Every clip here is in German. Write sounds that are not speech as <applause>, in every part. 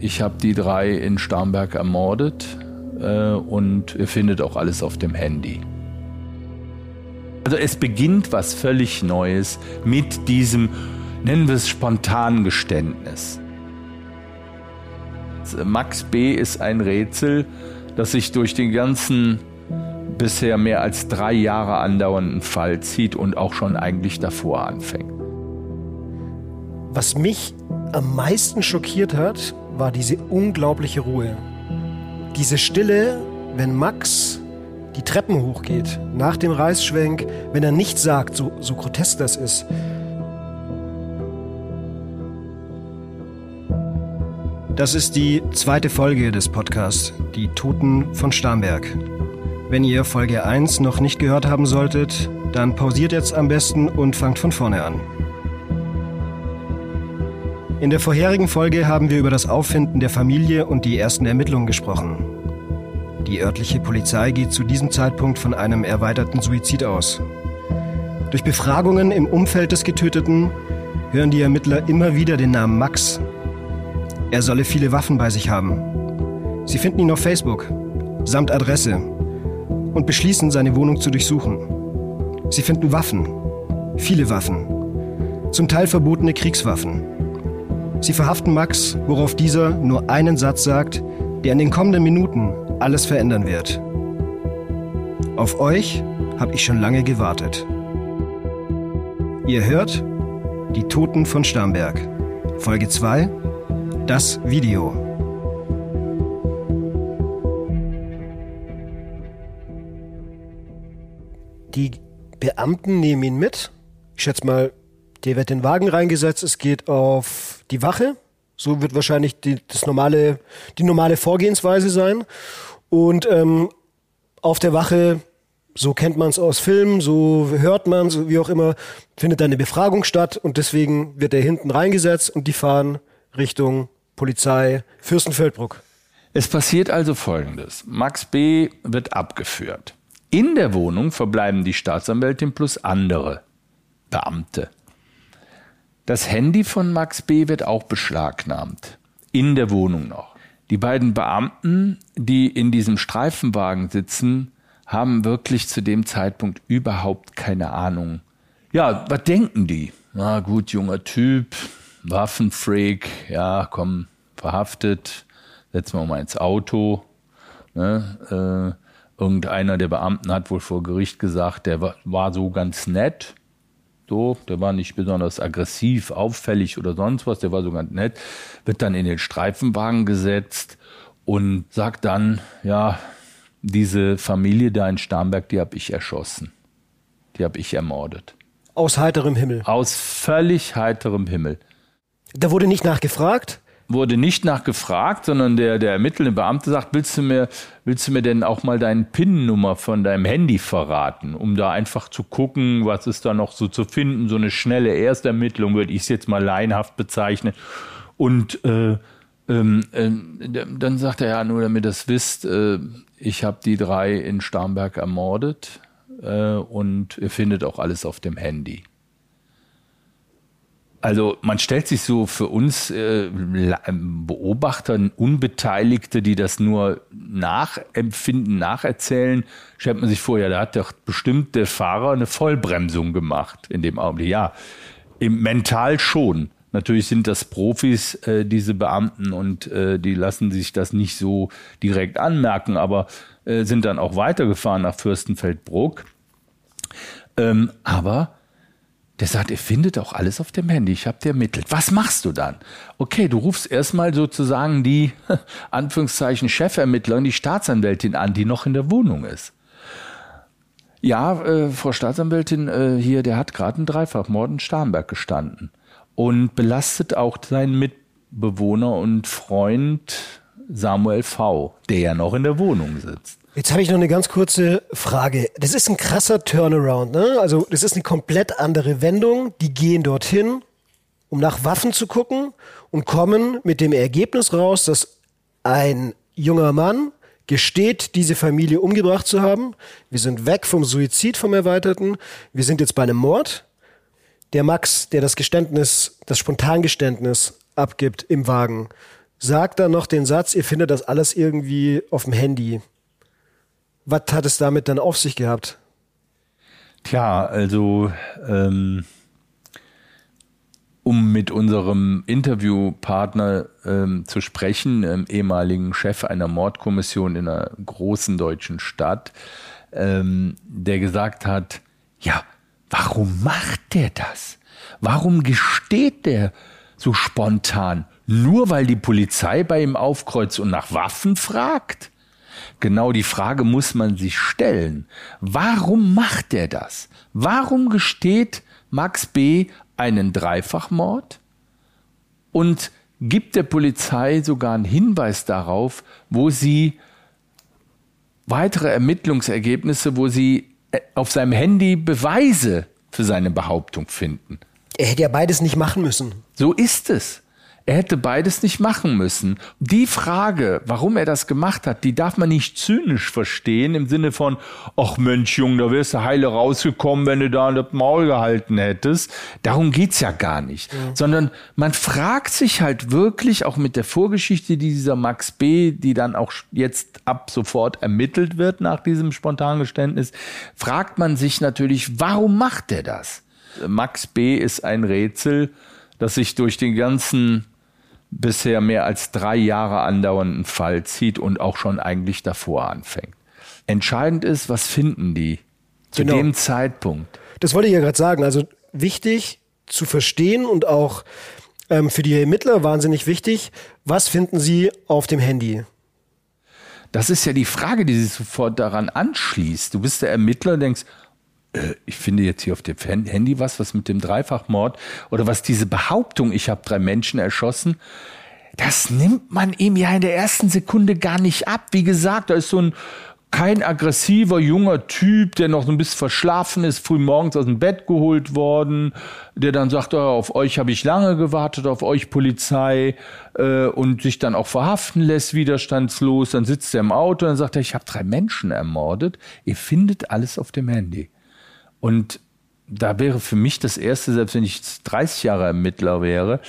ich habe die drei in Starnberg ermordet äh, und ihr findet auch alles auf dem Handy. Also es beginnt was völlig Neues mit diesem, nennen wir es spontanen Geständnis. Max B. ist ein Rätsel, das sich durch den ganzen bisher mehr als drei Jahre andauernden Fall zieht und auch schon eigentlich davor anfängt. Was mich am meisten schockiert hat, war diese unglaubliche Ruhe. Diese Stille, wenn Max die Treppen hochgeht, nach dem Reißschwenk, wenn er nichts sagt, so, so grotesk das ist. Das ist die zweite Folge des Podcasts, Die Toten von Starnberg. Wenn ihr Folge 1 noch nicht gehört haben solltet, dann pausiert jetzt am besten und fangt von vorne an. In der vorherigen Folge haben wir über das Auffinden der Familie und die ersten Ermittlungen gesprochen. Die örtliche Polizei geht zu diesem Zeitpunkt von einem erweiterten Suizid aus. Durch Befragungen im Umfeld des Getöteten hören die Ermittler immer wieder den Namen Max. Er solle viele Waffen bei sich haben. Sie finden ihn auf Facebook, samt Adresse, und beschließen, seine Wohnung zu durchsuchen. Sie finden Waffen, viele Waffen, zum Teil verbotene Kriegswaffen. Sie verhaften Max, worauf dieser nur einen Satz sagt, der in den kommenden Minuten alles verändern wird. Auf euch habe ich schon lange gewartet. Ihr hört Die Toten von Starnberg, Folge 2, das Video. Die Beamten nehmen ihn mit. Ich schätze mal, der wird in den Wagen reingesetzt, es geht auf die Wache. So wird wahrscheinlich die, das normale, die normale Vorgehensweise sein. Und ähm, auf der Wache, so kennt man es aus Filmen, so hört man so wie auch immer, findet eine Befragung statt und deswegen wird er hinten reingesetzt und die fahren Richtung Polizei Fürstenfeldbruck. Es passiert also Folgendes. Max B. wird abgeführt. In der Wohnung verbleiben die Staatsanwältin plus andere Beamte. Das Handy von Max B. wird auch beschlagnahmt. In der Wohnung noch. Die beiden Beamten, die in diesem Streifenwagen sitzen, haben wirklich zu dem Zeitpunkt überhaupt keine Ahnung. Ja, was denken die? Na gut, junger Typ, Waffenfreak, ja, komm, verhaftet, setzen wir mal ins Auto. Ne? Äh, irgendeiner der Beamten hat wohl vor Gericht gesagt, der war, war so ganz nett. So, der war nicht besonders aggressiv, auffällig oder sonst was, der war so ganz nett, wird dann in den Streifenwagen gesetzt und sagt dann, ja, diese Familie da in Starnberg, die habe ich erschossen. Die habe ich ermordet. Aus heiterem Himmel. Aus völlig heiterem Himmel. Da wurde nicht nachgefragt? Wurde nicht nachgefragt, sondern der, der ermittelnde Beamte sagt, willst du mir, willst du mir denn auch mal deine PIN-Nummer von deinem Handy verraten, um da einfach zu gucken, was ist da noch so zu finden, so eine schnelle Erstermittlung, würde ich es jetzt mal laienhaft bezeichnen. Und äh, ähm, äh, dann sagt er ja, nur damit ihr das wisst, äh, ich habe die drei in Starnberg ermordet äh, und ihr findet auch alles auf dem Handy. Also man stellt sich so für uns äh, Beobachter, Unbeteiligte, die das nur nachempfinden, nacherzählen, stellt man sich vor, ja, da hat doch bestimmt der Fahrer eine Vollbremsung gemacht in dem Augenblick. Ja, im mental schon. Natürlich sind das Profis, äh, diese Beamten, und äh, die lassen sich das nicht so direkt anmerken, aber äh, sind dann auch weitergefahren nach Fürstenfeldbruck. Ähm, aber der sagt, ihr findet auch alles auf dem Handy, ich habe dir ermittelt. Was machst du dann? Okay, du rufst erstmal sozusagen die, <laughs> Anführungszeichen, Chefermittlerin, die Staatsanwältin an, die noch in der Wohnung ist. Ja, äh, Frau Staatsanwältin, äh, hier, der hat gerade einen Dreifachmord in Starnberg gestanden und belastet auch seinen Mitbewohner und Freund Samuel V., der ja noch in der Wohnung sitzt. Jetzt habe ich noch eine ganz kurze Frage. Das ist ein krasser Turnaround, ne? Also das ist eine komplett andere Wendung. Die gehen dorthin, um nach Waffen zu gucken und kommen mit dem Ergebnis raus, dass ein junger Mann gesteht, diese Familie umgebracht zu haben. Wir sind weg vom Suizid, vom Erweiterten. Wir sind jetzt bei einem Mord. Der Max, der das Geständnis, das Spontangeständnis abgibt im Wagen, sagt dann noch den Satz, ihr findet das alles irgendwie auf dem Handy. Was hat es damit dann auf sich gehabt? Tja, also ähm, um mit unserem Interviewpartner ähm, zu sprechen, ähm, ehemaligen Chef einer Mordkommission in einer großen deutschen Stadt, ähm, der gesagt hat, ja, warum macht der das? Warum gesteht der so spontan? Nur weil die Polizei bei ihm aufkreuzt und nach Waffen fragt? Genau die Frage muss man sich stellen. Warum macht er das? Warum gesteht Max B. einen Dreifachmord und gibt der Polizei sogar einen Hinweis darauf, wo sie weitere Ermittlungsergebnisse, wo sie äh, auf seinem Handy Beweise für seine Behauptung finden. Er hätte ja beides nicht machen müssen. So ist es. Er hätte beides nicht machen müssen. Die Frage, warum er das gemacht hat, die darf man nicht zynisch verstehen im Sinne von, ach Mensch, Junge, da wärst du heile rausgekommen, wenn du da das Maul gehalten hättest. Darum geht's ja gar nicht. Ja. Sondern man fragt sich halt wirklich, auch mit der Vorgeschichte dieser Max B., die dann auch jetzt ab sofort ermittelt wird nach diesem Spontangeständnis, fragt man sich natürlich, warum macht er das? Max B. ist ein Rätsel, das sich durch den ganzen bisher mehr als drei Jahre andauernden Fall zieht und auch schon eigentlich davor anfängt. Entscheidend ist, was finden die zu genau. dem Zeitpunkt? Das wollte ich ja gerade sagen. Also wichtig zu verstehen und auch ähm, für die Ermittler wahnsinnig wichtig, was finden sie auf dem Handy? Das ist ja die Frage, die sich sofort daran anschließt. Du bist der Ermittler und denkst, äh, ich finde jetzt hier auf dem Handy was, was mit dem Dreifachmord oder was diese Behauptung, ich habe drei Menschen erschossen, das nimmt man ihm ja in der ersten Sekunde gar nicht ab. Wie gesagt, da ist so ein kein aggressiver junger Typ, der noch so ein bisschen verschlafen ist, früh morgens aus dem Bett geholt worden, der dann sagt, oh, auf euch habe ich lange gewartet, auf euch Polizei äh, und sich dann auch verhaften lässt, widerstandslos. Dann sitzt er im Auto und dann sagt er, ich habe drei Menschen ermordet. Ihr findet alles auf dem Handy. Und da wäre für mich das Erste, selbst wenn ich 30 Jahre Ermittler wäre,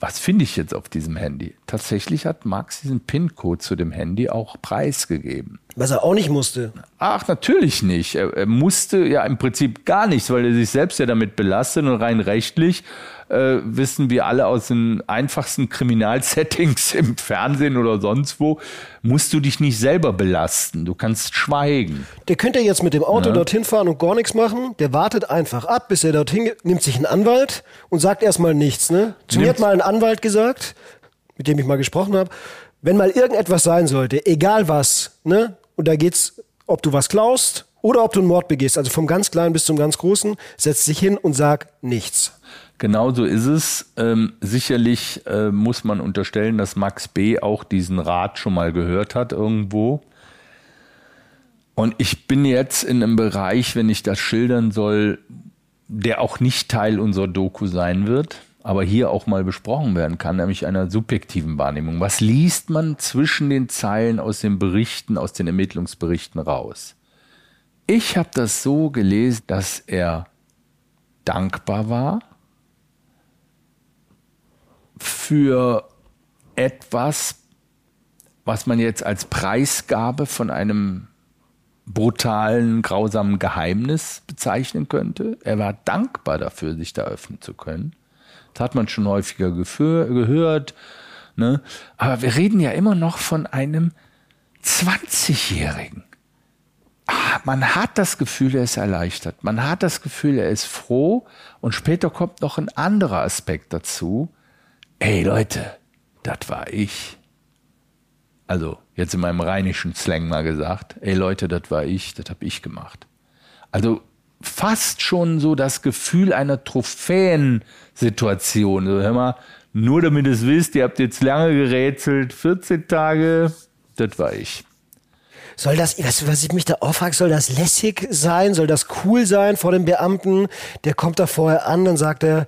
was finde ich jetzt auf diesem Handy? Tatsächlich hat Max diesen PIN-Code zu dem Handy auch preisgegeben. Was er auch nicht musste. Ach, natürlich nicht. Er, er musste ja im Prinzip gar nichts, weil er sich selbst ja damit belastet und rein rechtlich äh, wissen wir alle aus den einfachsten Kriminalsettings <laughs> im Fernsehen oder sonst wo, musst du dich nicht selber belasten. Du kannst schweigen. Der könnte jetzt mit dem Auto ja. dorthin fahren und gar nichts machen. Der wartet einfach ab, bis er dorthin nimmt sich einen Anwalt und sagt erstmal nichts. Ne? Zu mir hat mal ein Anwalt gesagt, mit dem ich mal gesprochen habe, wenn mal irgendetwas sein sollte, egal was, ne? Und da geht's, ob du was klaust oder ob du einen Mord begehst, also vom ganz Kleinen bis zum ganz Großen, setz dich hin und sag nichts. Genau so ist es. Ähm, sicherlich äh, muss man unterstellen, dass Max B. auch diesen Rat schon mal gehört hat irgendwo. Und ich bin jetzt in einem Bereich, wenn ich das schildern soll, der auch nicht Teil unserer Doku sein wird, aber hier auch mal besprochen werden kann, nämlich einer subjektiven Wahrnehmung. Was liest man zwischen den Zeilen aus den Berichten, aus den Ermittlungsberichten raus? Ich habe das so gelesen, dass er dankbar war, für etwas, was man jetzt als Preisgabe von einem brutalen, grausamen Geheimnis bezeichnen könnte. Er war dankbar dafür, sich da öffnen zu können. Das hat man schon häufiger gehört. Ne? Aber wir reden ja immer noch von einem 20-Jährigen. Ah, man hat das Gefühl, er ist erleichtert. Man hat das Gefühl, er ist froh. Und später kommt noch ein anderer Aspekt dazu ey Leute, das war ich. Also jetzt in meinem rheinischen Slang mal gesagt, ey Leute, das war ich, das habe ich gemacht. Also fast schon so das Gefühl einer Trophäensituation. So, hör mal, nur damit ihr es wisst, ihr habt jetzt lange gerätselt, 14 Tage, das war ich. Soll das, was, was ich mich da auffrage, soll das lässig sein? Soll das cool sein vor dem Beamten? Der kommt da vorher an, dann sagt er,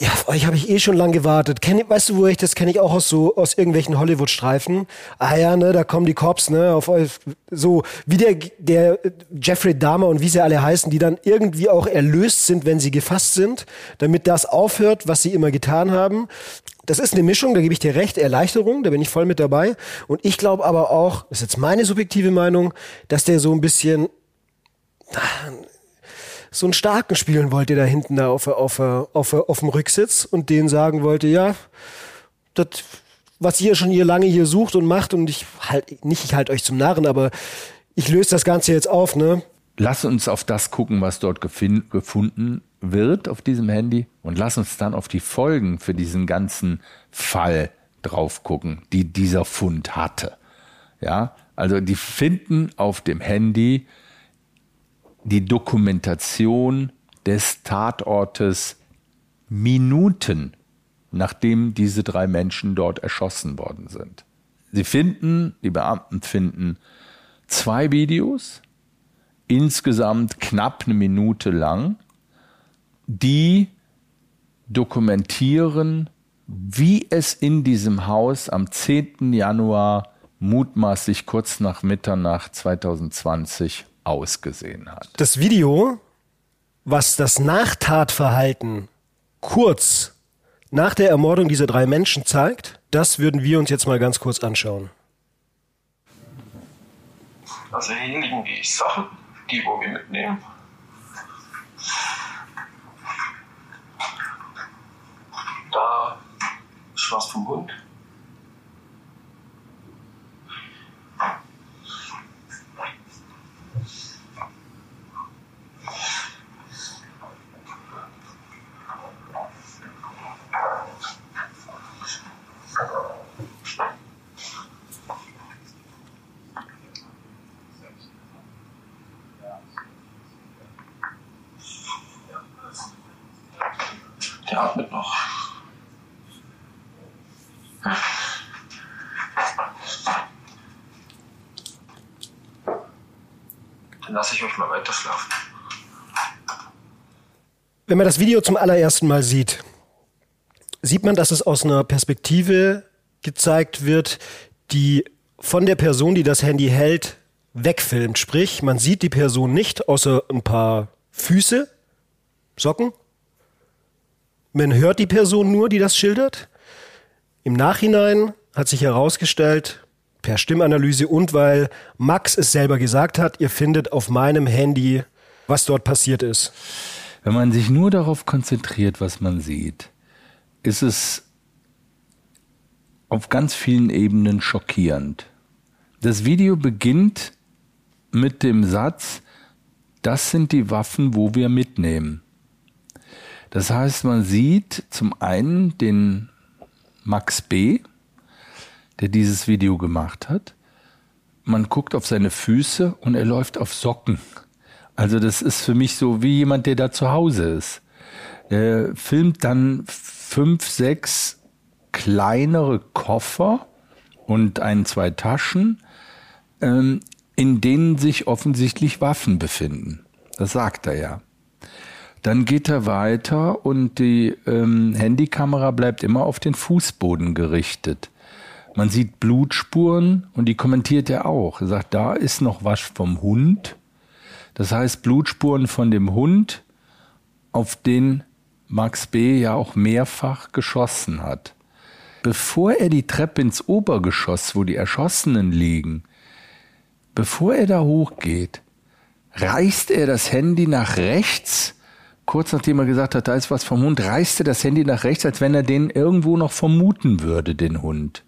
Ja, auf euch habe ich eh schon lang gewartet. Kenn, weißt du, wo ich das kenne ich auch aus so aus irgendwelchen Hollywood-Streifen. Ah ja, ne, da kommen die Cops, ne, auf euch so wie der der Jeffrey Dahmer und wie sie alle heißen, die dann irgendwie auch erlöst sind, wenn sie gefasst sind, damit das aufhört, was sie immer getan haben. Das ist eine Mischung, da gebe ich dir recht, Erleichterung, da bin ich voll mit dabei. Und ich glaube aber auch, das ist jetzt meine subjektive Meinung, dass der so ein bisschen so einen Starken spielen wollte da hinten da auf, auf, auf, auf dem Rücksitz und denen sagen wollte, ja, das, was ihr schon hier lange hier sucht und macht und ich halt, nicht ich halte euch zum Narren, aber ich löse das Ganze jetzt auf, ne? Lass uns auf das gucken, was dort gefunden wird auf diesem Handy und lass uns dann auf die Folgen für diesen ganzen Fall drauf gucken, die dieser Fund hatte. Ja, also die finden auf dem Handy die Dokumentation des Tatortes Minuten nachdem diese drei Menschen dort erschossen worden sind. Sie finden, die Beamten finden zwei Videos, insgesamt knapp eine Minute lang, die dokumentieren, wie es in diesem Haus am 10. Januar mutmaßlich kurz nach Mitternacht 2020 ausgesehen hat. Das Video, was das Nachtatverhalten kurz nach der Ermordung dieser drei Menschen zeigt, das würden wir uns jetzt mal ganz kurz anschauen. Also hier liegen die Sachen, die wo wir mitnehmen. Da ist was vom Hund. Der atmet noch. Dann lasse ich euch mal weiter schlafen. Wenn man das Video zum allerersten Mal sieht, sieht man, dass es aus einer Perspektive gezeigt wird, die von der Person, die das Handy hält, wegfilmt. Sprich, man sieht die Person nicht, außer ein paar Füße, Socken. Man hört die Person nur, die das schildert. Im Nachhinein hat sich herausgestellt, per Stimmanalyse und weil Max es selber gesagt hat, ihr findet auf meinem Handy, was dort passiert ist. Wenn man sich nur darauf konzentriert, was man sieht, ist es auf ganz vielen Ebenen schockierend. Das Video beginnt mit dem Satz, das sind die Waffen, wo wir mitnehmen. Das heißt, man sieht zum einen den Max B., der dieses Video gemacht hat. Man guckt auf seine Füße und er läuft auf Socken. Also das ist für mich so wie jemand, der da zu Hause ist. Er filmt dann fünf, sechs kleinere Koffer und ein, zwei Taschen, ähm, in denen sich offensichtlich Waffen befinden. Das sagt er ja. Dann geht er weiter und die ähm, Handykamera bleibt immer auf den Fußboden gerichtet. Man sieht Blutspuren und die kommentiert er auch. Er sagt, da ist noch was vom Hund. Das heißt Blutspuren von dem Hund, auf den Max B. ja auch mehrfach geschossen hat. Bevor er die Treppe ins Obergeschoss, wo die Erschossenen liegen, bevor er da hochgeht, reißt er das Handy nach rechts kurz nachdem er gesagt hat, da ist was vom Hund, reißt er das Handy nach rechts, als wenn er den irgendwo noch vermuten würde, den Hund.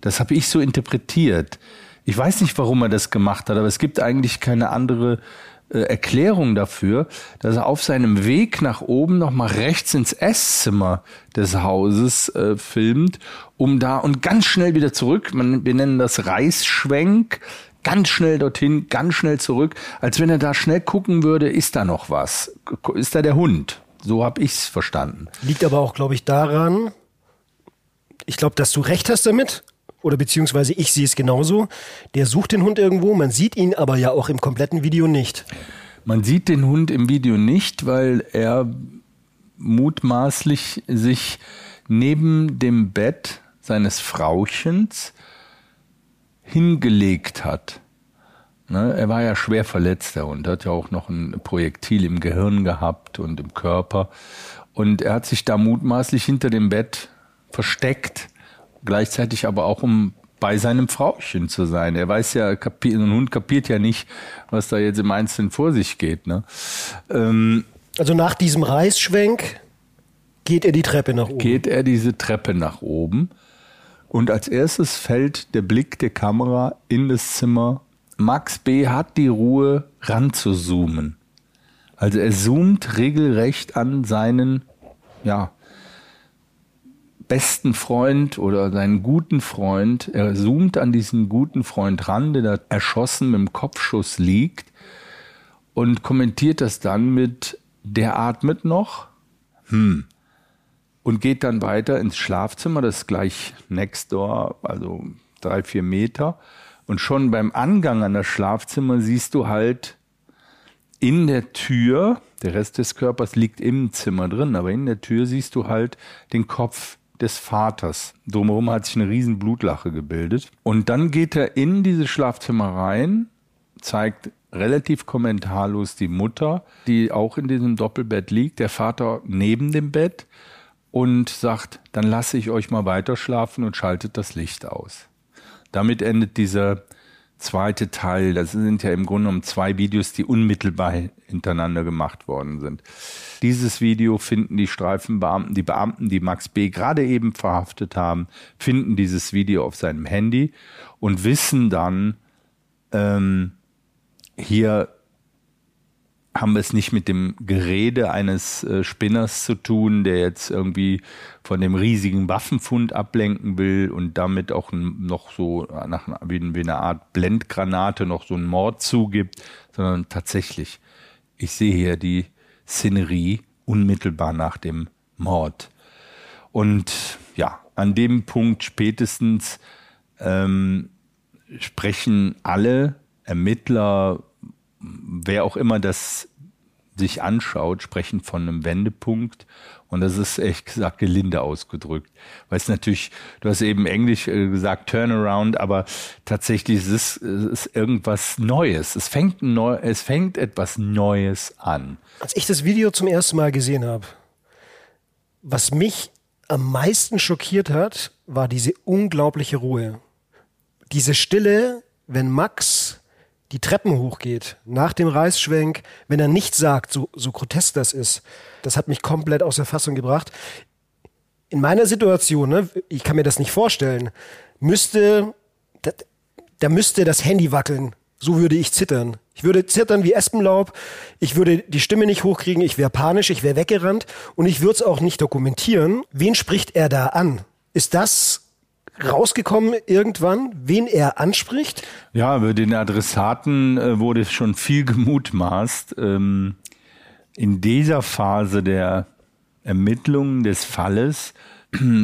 Das habe ich so interpretiert. Ich weiß nicht, warum er das gemacht hat, aber es gibt eigentlich keine andere äh, Erklärung dafür, dass er auf seinem Weg nach oben nochmal rechts ins Esszimmer des Hauses äh, filmt, um da und ganz schnell wieder zurück, man, wir nennen das Reißschwenk, ganz schnell dorthin, ganz schnell zurück, als wenn er da schnell gucken würde, ist da noch was? Ist da der Hund? So habe ich es verstanden. Liegt aber auch, glaube ich, daran, ich glaube, dass du recht hast damit, oder beziehungsweise ich sehe es genauso. Der sucht den Hund irgendwo, man sieht ihn aber ja auch im kompletten Video nicht. Man sieht den Hund im Video nicht, weil er mutmaßlich sich neben dem Bett seines Frauchens hingelegt hat. Ne, er war ja schwer verletzt, der Hund, hat ja auch noch ein Projektil im Gehirn gehabt und im Körper. Und er hat sich da mutmaßlich hinter dem Bett versteckt, gleichzeitig aber auch um bei seinem Frauchen zu sein. Er weiß ja, ein Hund kapiert ja nicht, was da jetzt im Einzelnen vor sich geht. Ne? Ähm, also nach diesem Reißschwenk geht er die Treppe nach oben. Geht er diese Treppe nach oben. Und als erstes fällt der Blick der Kamera in das Zimmer. Max B. hat die Ruhe, ranzuzoomen. Also er zoomt regelrecht an seinen, ja, besten Freund oder seinen guten Freund. Er zoomt an diesen guten Freund ran, der da erschossen mit dem Kopfschuss liegt und kommentiert das dann mit, der atmet noch. Hm. Und geht dann weiter ins Schlafzimmer, das ist gleich next door, also drei, vier Meter. Und schon beim Angang an das Schlafzimmer siehst du halt in der Tür, der Rest des Körpers liegt im Zimmer drin, aber in der Tür siehst du halt den Kopf des Vaters. Drumherum hat sich eine riesen Blutlache gebildet. Und dann geht er in dieses Schlafzimmer rein, zeigt relativ kommentarlos die Mutter, die auch in diesem Doppelbett liegt, der Vater neben dem Bett und sagt, dann lasse ich euch mal weiter schlafen und schaltet das Licht aus. Damit endet dieser zweite Teil. Das sind ja im Grunde genommen zwei Videos, die unmittelbar hintereinander gemacht worden sind. Dieses Video finden die Streifenbeamten, die Beamten, die Max B. gerade eben verhaftet haben, finden dieses Video auf seinem Handy und wissen dann, ähm, hier haben wir es nicht mit dem Gerede eines äh, Spinners zu tun, der jetzt irgendwie von dem riesigen Waffenfund ablenken will und damit auch noch so nach, wie, wie eine Art Blendgranate noch so einen Mord zugibt, sondern tatsächlich, ich sehe hier die Szenerie unmittelbar nach dem Mord. Und ja, an dem Punkt spätestens ähm, sprechen alle Ermittler, wer auch immer das sich anschaut, sprechen von einem Wendepunkt. Und das ist echt gesagt gelinde ausgedrückt. Weil es natürlich, du hast eben Englisch äh, gesagt, Turnaround, aber tatsächlich ist es ist irgendwas Neues. Es fängt, neu, es fängt etwas Neues an. Als ich das Video zum ersten Mal gesehen habe, was mich am meisten schockiert hat, war diese unglaubliche Ruhe. Diese Stille, wenn Max die Treppen hochgeht, nach dem Reißschwenk, wenn er nichts sagt, so, so grotesk das ist, das hat mich komplett aus der Fassung gebracht. In meiner Situation, ne, ich kann mir das nicht vorstellen, müsste, da, da müsste das Handy wackeln. So würde ich zittern. Ich würde zittern wie Espenlaub. Ich würde die Stimme nicht hochkriegen. Ich wäre panisch. Ich wäre weggerannt. Und ich würde es auch nicht dokumentieren. Wen spricht er da an? Ist das rausgekommen irgendwann, wen er anspricht? Ja, über den Adressaten äh, wurde schon viel gemutmaßt. Ähm, in dieser Phase der Ermittlungen des Falles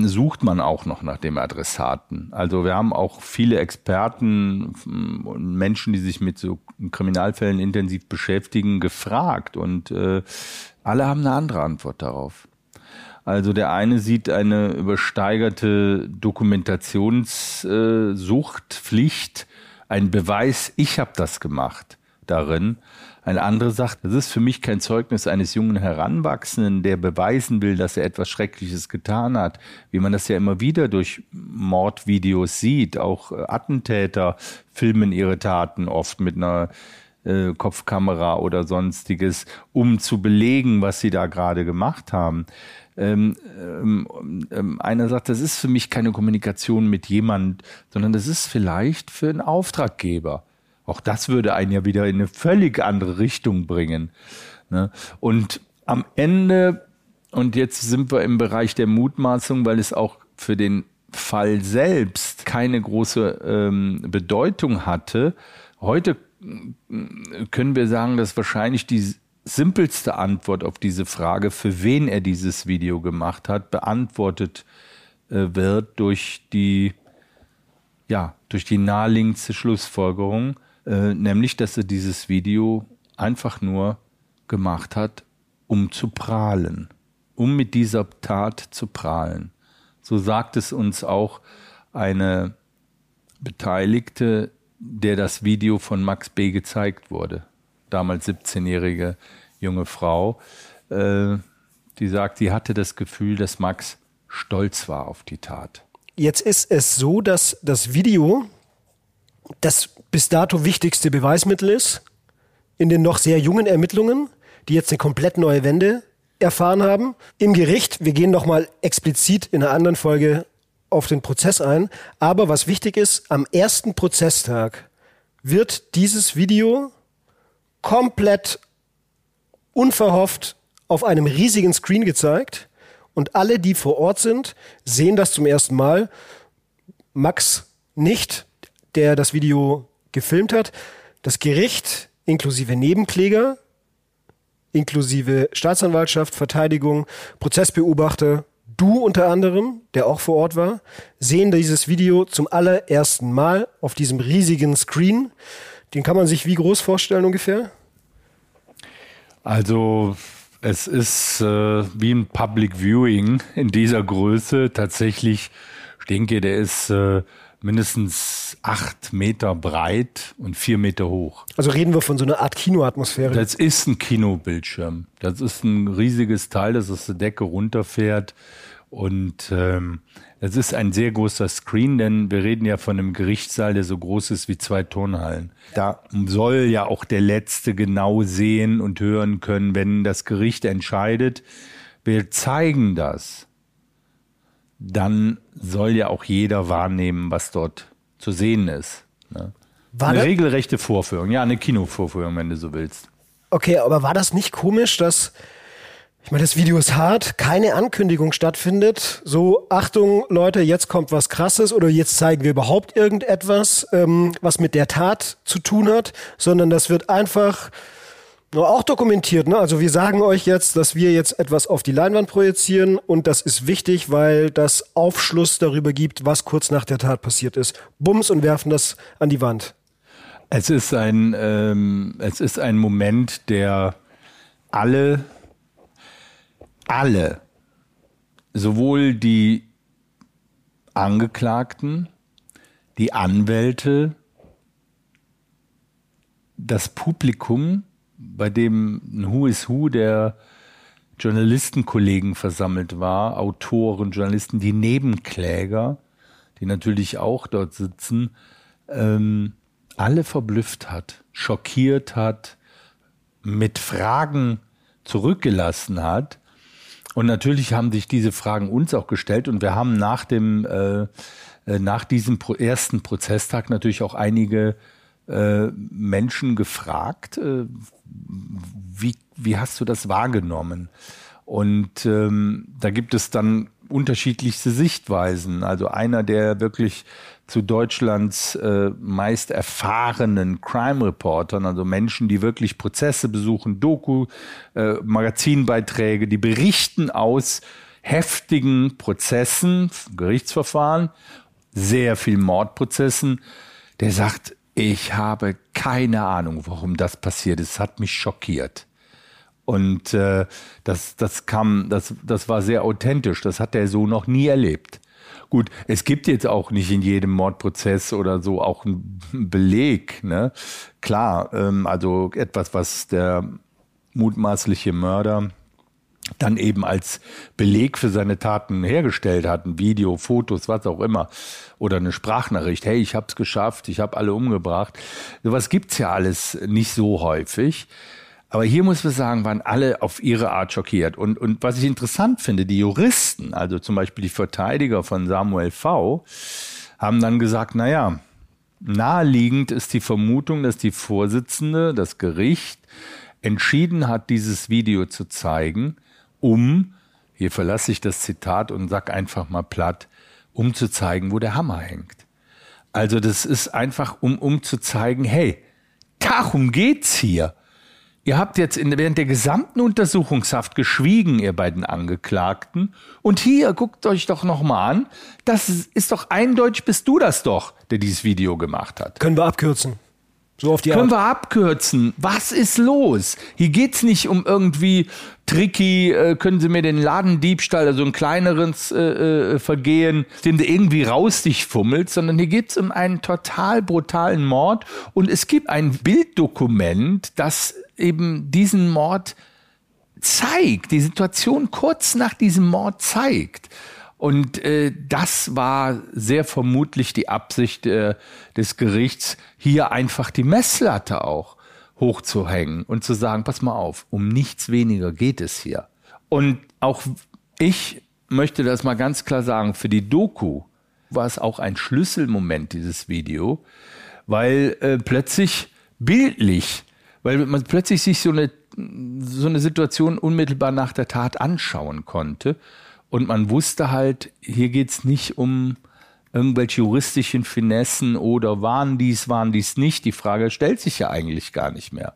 sucht man auch noch nach dem Adressaten. Also wir haben auch viele Experten und Menschen, die sich mit so Kriminalfällen intensiv beschäftigen, gefragt und äh, alle haben eine andere Antwort darauf. Also der eine sieht eine übersteigerte Dokumentationssucht, Pflicht, ein Beweis, ich habe das gemacht darin. Ein anderer sagt, das ist für mich kein Zeugnis eines jungen Heranwachsenden, der beweisen will, dass er etwas Schreckliches getan hat, wie man das ja immer wieder durch Mordvideos sieht. Auch äh, Attentäter filmen ihre Taten oft mit einer äh, Kopfkamera oder sonstiges, um zu belegen, was sie da gerade gemacht haben. Ähm, ähm, ähm, einer sagt, das ist für mich keine Kommunikation mit jemand, sondern das ist vielleicht für einen Auftraggeber. Auch das würde einen ja wieder in eine völlig andere Richtung bringen. Ne? Und am Ende, und jetzt sind wir im Bereich der Mutmaßung, weil es auch für den Fall selbst keine große ähm, Bedeutung hatte. Heute können wir sagen, dass wahrscheinlich die simpelste Antwort auf diese Frage, für wen er dieses Video gemacht hat, beantwortet äh, wird durch die, ja, durch die naheliegendste Schlussfolgerung, äh, nämlich, dass er dieses Video einfach nur gemacht hat, um zu prahlen, um mit dieser Tat zu prahlen. So sagt es uns auch eine Beteiligte, der das Video von Max B. gezeigt wurde. Damals 17-jährige junge Frau. Äh, die sagt, sie hatte das Gefühl, dass Max stolz war auf die Tat. Jetzt ist es so, dass das Video das bis dato wichtigste Beweismittel ist in den noch sehr jungen Ermittlungen, die jetzt eine komplett neue Wende erfahren haben. Im Gericht, wir gehen nochmal explizit in einer anderen Folge auf den Prozess ein. Aber was wichtig ist, am ersten Prozesstag wird dieses Video komplett unverhofft auf einem riesigen Screen gezeigt. Und alle, die vor Ort sind, sehen das zum ersten Mal. Max nicht, der das Video gefilmt hat. Das Gericht inklusive Nebenkläger, inklusive Staatsanwaltschaft, Verteidigung, Prozessbeobachter, du unter anderem, der auch vor Ort war, sehen dieses Video zum allerersten Mal auf diesem riesigen Screen. Den kann man sich wie groß vorstellen ungefähr? Also es ist äh, wie ein Public Viewing in dieser Größe. Tatsächlich, ich denke, der ist äh, mindestens acht Meter breit und vier Meter hoch. Also reden wir von so einer Art Kinoatmosphäre. Das ist ein Kinobildschirm. Das ist ein riesiges Teil, das aus der Decke runterfährt. Und ähm, es ist ein sehr großer Screen, denn wir reden ja von einem Gerichtssaal, der so groß ist wie zwei Turnhallen. Da soll ja auch der Letzte genau sehen und hören können, wenn das Gericht entscheidet, wir zeigen das dann soll ja auch jeder wahrnehmen, was dort zu sehen ist. Ne? War eine regelrechte Vorführung, ja, eine Kinovorführung, wenn du so willst. Okay, aber war das nicht komisch, dass ich meine, das Video ist hart, keine Ankündigung stattfindet. So, Achtung, Leute, jetzt kommt was Krasses oder jetzt zeigen wir überhaupt irgendetwas, ähm, was mit der Tat zu tun hat, sondern das wird einfach auch dokumentiert, ne? Also wir sagen euch jetzt, dass wir jetzt etwas auf die Leinwand projizieren und das ist wichtig, weil das Aufschluss darüber gibt, was kurz nach der Tat passiert ist. Bums und werfen das an die Wand. Es ist ein, ähm, es ist ein Moment, der alle, alle, sowohl die Angeklagten, die Anwälte, das Publikum, bei dem ein Who is Who der Journalistenkollegen versammelt war, Autoren, Journalisten, die Nebenkläger, die natürlich auch dort sitzen, ähm, alle verblüfft hat, schockiert hat, mit Fragen zurückgelassen hat. Und natürlich haben sich diese Fragen uns auch gestellt und wir haben nach dem äh, äh nach diesem ersten Prozesstag natürlich auch einige äh, Menschen gefragt, äh, wie, wie hast du das wahrgenommen? Und ähm, da gibt es dann unterschiedlichste Sichtweisen. Also einer, der wirklich zu Deutschlands äh, meist erfahrenen Crime Reportern, also Menschen, die wirklich Prozesse besuchen, Doku, äh, Magazinbeiträge, die berichten aus heftigen Prozessen, Gerichtsverfahren, sehr viel Mordprozessen, der sagt, ich habe keine Ahnung, warum das passiert ist. Es hat mich schockiert. Und äh, das, das kam, das, das war sehr authentisch. Das hat er so noch nie erlebt. Gut, es gibt jetzt auch nicht in jedem Mordprozess oder so auch einen Beleg. Ne? Klar, ähm, also etwas, was der mutmaßliche Mörder dann eben als Beleg für seine Taten hergestellt hat, ein Video, Fotos, was auch immer, oder eine Sprachnachricht, hey, ich hab's geschafft, ich habe alle umgebracht. Sowas gibt's ja alles nicht so häufig. Aber hier muss man sagen, waren alle auf ihre Art schockiert. Und, und was ich interessant finde, die Juristen, also zum Beispiel die Verteidiger von Samuel V., haben dann gesagt, na ja, naheliegend ist die Vermutung, dass die Vorsitzende, das Gericht, entschieden hat, dieses Video zu zeigen, um, hier verlasse ich das Zitat und sag einfach mal platt, um zu zeigen, wo der Hammer hängt. Also das ist einfach, um, um zu zeigen, hey, darum geht's hier. Ihr habt jetzt in, während der gesamten Untersuchungshaft geschwiegen, ihr beiden Angeklagten. Und hier, guckt euch doch nochmal an. Das ist doch eindeutig, bist du das doch, der dieses Video gemacht hat. Können wir abkürzen. So auf die Können Art. wir abkürzen? Was ist los? Hier geht's nicht um irgendwie tricky, äh, können Sie mir den Ladendiebstahl, also ein kleineres äh, äh, Vergehen, den du irgendwie raus dich fummelst, sondern hier geht's um einen total brutalen Mord und es gibt ein Bilddokument, das eben diesen Mord zeigt, die Situation kurz nach diesem Mord zeigt. Und äh, das war sehr vermutlich die Absicht äh, des Gerichts, hier einfach die Messlatte auch hochzuhängen und zu sagen, pass mal auf, um nichts weniger geht es hier. Und auch ich möchte das mal ganz klar sagen, für die Doku war es auch ein Schlüsselmoment, dieses Video, weil äh, plötzlich bildlich, weil man plötzlich sich so eine, so eine Situation unmittelbar nach der Tat anschauen konnte. Und man wusste halt, hier geht's nicht um irgendwelche juristischen Finessen oder waren dies, waren dies nicht. Die Frage stellt sich ja eigentlich gar nicht mehr.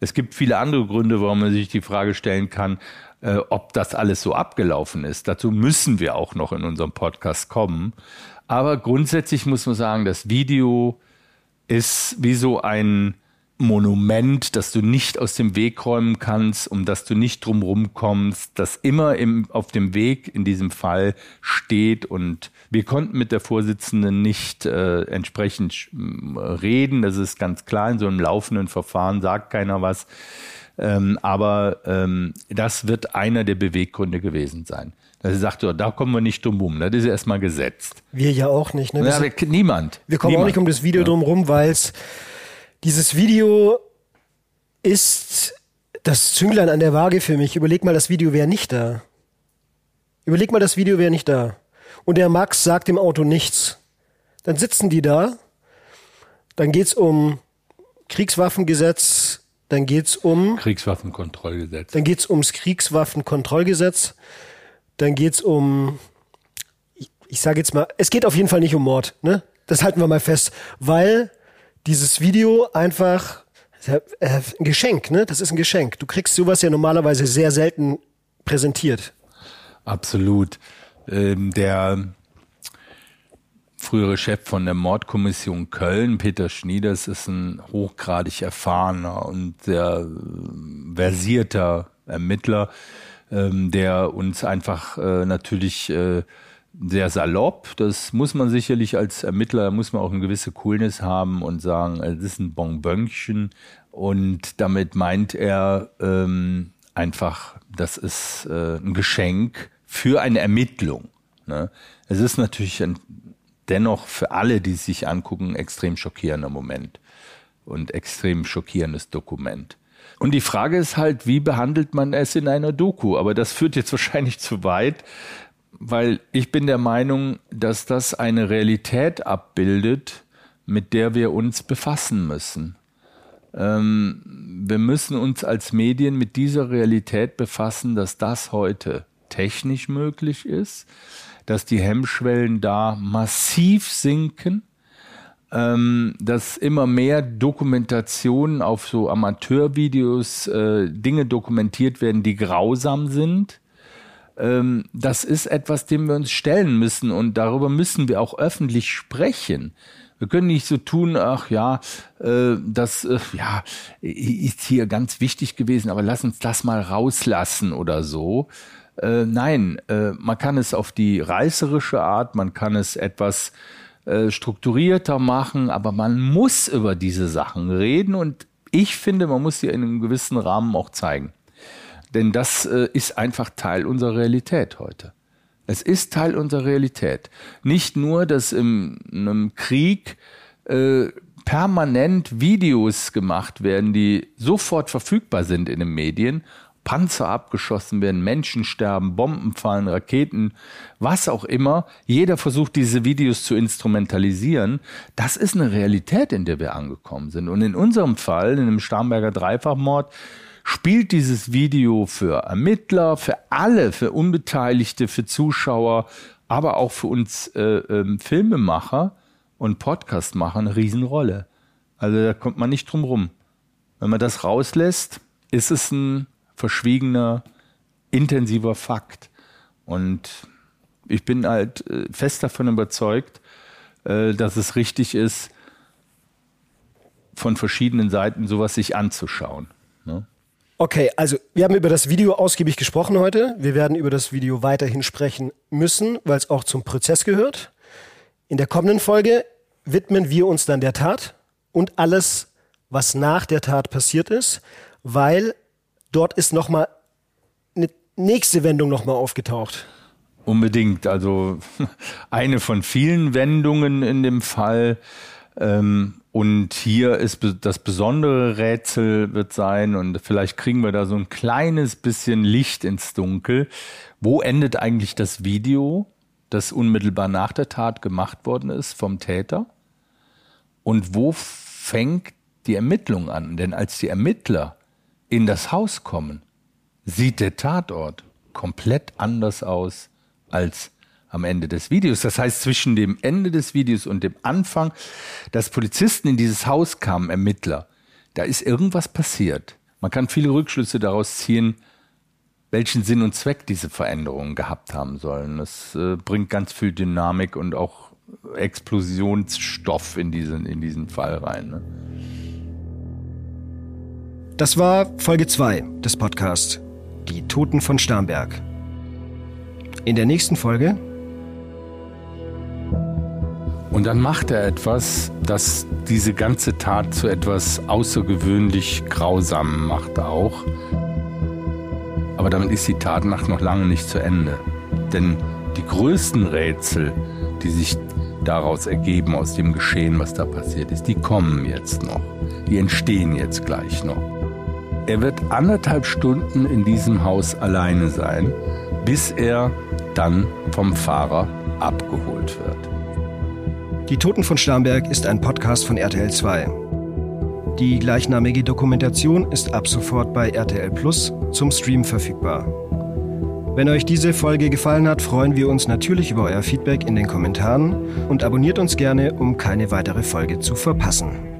Es gibt viele andere Gründe, warum man sich die Frage stellen kann, äh, ob das alles so abgelaufen ist. Dazu müssen wir auch noch in unserem Podcast kommen. Aber grundsätzlich muss man sagen, das Video ist wie so ein Monument, das du nicht aus dem Weg räumen kannst, um das du nicht drumherum kommst, das immer im, auf dem Weg in diesem Fall steht. Und wir konnten mit der Vorsitzenden nicht äh, entsprechend reden. Das ist ganz klar. In so einem laufenden Verfahren sagt keiner was. Ähm, aber ähm, das wird einer der Beweggründe gewesen sein. Dass sie sagt, so, da kommen wir nicht drum rum. Das ist erstmal gesetzt. Wir ja auch nicht. Ne? Wir, Ja, wir, niemand. wir kommen niemand. auch nicht um das Video drum rum, weil es dieses Video ist das Zünglein an der Waage für mich. Überleg mal, das Video wäre nicht da. Überleg mal, das Video wäre nicht da. Und der Max sagt dem Auto nichts. Dann sitzen die da. Dann geht's um Kriegswaffengesetz. Dann geht's um Kriegswaffenkontrollgesetz. Dann geht's ums Kriegswaffenkontrollgesetz. Dann geht's um, ich, ich sage jetzt mal, es geht auf jeden Fall nicht um Mord. Ne? Das halten wir mal fest, weil dieses Video einfach äh, ein Geschenk, ne? Das ist ein Geschenk. Du kriegst sowas ja normalerweise sehr selten präsentiert. Absolut. Ähm, der frühere Chef von der Mordkommission Köln, Peter Schnieders, ist ein hochgradig erfahrener und sehr äh, versierter Ermittler, ähm, der uns einfach äh, natürlich äh, sehr salopp, das muss man sicherlich als Ermittler, muss man auch eine gewisse Coolness haben und sagen, das ist ein Bonbönchen und damit meint er ähm, einfach, das ist äh, ein Geschenk für eine Ermittlung. Ne? Es ist natürlich ein, dennoch für alle, die es sich angucken, ein extrem schockierender Moment und extrem schockierendes Dokument. Und die Frage ist halt, wie behandelt man es in einer Doku? Aber das führt jetzt wahrscheinlich zu weit, weil ich bin der Meinung, dass das eine Realität abbildet, mit der wir uns befassen müssen. Ähm, wir müssen uns als Medien mit dieser Realität befassen, dass das heute technisch möglich ist, dass die Hemmschwellen da massiv sinken, ähm, dass immer mehr Dokumentationen auf so Amateurvideos äh, Dinge dokumentiert werden, die grausam sind. Ähm, das ist etwas, dem wir uns stellen müssen und darüber müssen wir auch öffentlich sprechen. Wir können nicht so tun, ach ja, äh, das äh, ja, ist hier ganz wichtig gewesen, aber lass uns das mal rauslassen oder so. Äh, nein, man kann es auf die reißerische Art, man kann es etwas strukturierter machen, aber man muss über diese Sachen reden und ich finde, man muss sie in einem gewissen Rahmen auch zeigen. Denn das äh, ist einfach Teil unserer Realität heute. Es ist Teil unserer Realität. Nicht nur, dass im, in einem Krieg äh, permanent Videos gemacht werden, die sofort verfügbar sind in den Medien, Panzer abgeschossen werden, Menschen sterben, Bomben fallen, Raketen, was auch immer. Jeder versucht, diese Videos zu instrumentalisieren. Das ist eine Realität, in der wir angekommen sind. Und in unserem Fall, in dem Starnberger Dreifachmord, spielt dieses Video für Ermittler, für alle, für Unbeteiligte, für Zuschauer, aber auch für uns äh, ähm, Filmemacher und Podcastmacher eine Riesenrolle. Also da kommt man nicht drum rum. Wenn man das rauslässt, ist es ein verschwiegener, intensiver Fakt. Und ich bin halt äh, fest davon überzeugt, äh, dass es richtig ist, von verschiedenen Seiten sowas sich anzuschauen. Ne? Okay, also wir haben über das Video ausgiebig gesprochen heute. Wir werden über das Video weiterhin sprechen müssen, weil es auch zum Prozess gehört. In der kommenden Folge widmen wir uns dann der Tat und alles, was nach der Tat passiert ist, weil dort ist nochmal eine nächste Wendung nochmal aufgetaucht. Unbedingt. Also <laughs> eine von vielen Wendungen in dem Fall. Ähm, und hier ist das besondere Rätsel wird sein, und vielleicht kriegen wir da so ein kleines bisschen Licht ins Dunkel. Wo endet eigentlich das Video, das unmittelbar nach der Tat gemacht worden ist vom Täter? Und wo fängt die Ermittlung an? Denn als die Ermittler in das Haus kommen, sieht der Tatort komplett anders aus als am Ende des Videos. Das heißt, zwischen dem Ende des Videos und dem Anfang, dass Polizisten in dieses Haus kamen, Ermittler, da ist irgendwas passiert. Man kann viele Rückschlüsse daraus ziehen, welchen Sinn und Zweck diese Veränderungen gehabt haben sollen. Das äh, bringt ganz viel Dynamik und auch Explosionsstoff in diesen, in diesen Fall rein. Ne? Das war Folge 2 des Podcasts Die Toten von Starnberg. In der nächsten Folge und dann macht er etwas, das diese ganze Tat zu etwas außergewöhnlich Grausamem macht auch. Aber damit ist die Tatnacht noch lange nicht zu Ende. Denn die größten Rätsel, die sich daraus ergeben, aus dem Geschehen, was da passiert ist, die kommen jetzt noch. Die entstehen jetzt gleich noch. Er wird anderthalb Stunden in diesem Haus alleine sein, bis er dann vom Fahrer abgeholt wird. Die Toten von Starnberg ist ein Podcast von RTL 2. Die gleichnamige Dokumentation ist ab sofort bei RTL Plus zum Stream verfügbar. Wenn euch diese Folge gefallen hat, freuen wir uns natürlich über euer Feedback in den Kommentaren und abonniert uns gerne, um keine weitere Folge zu verpassen.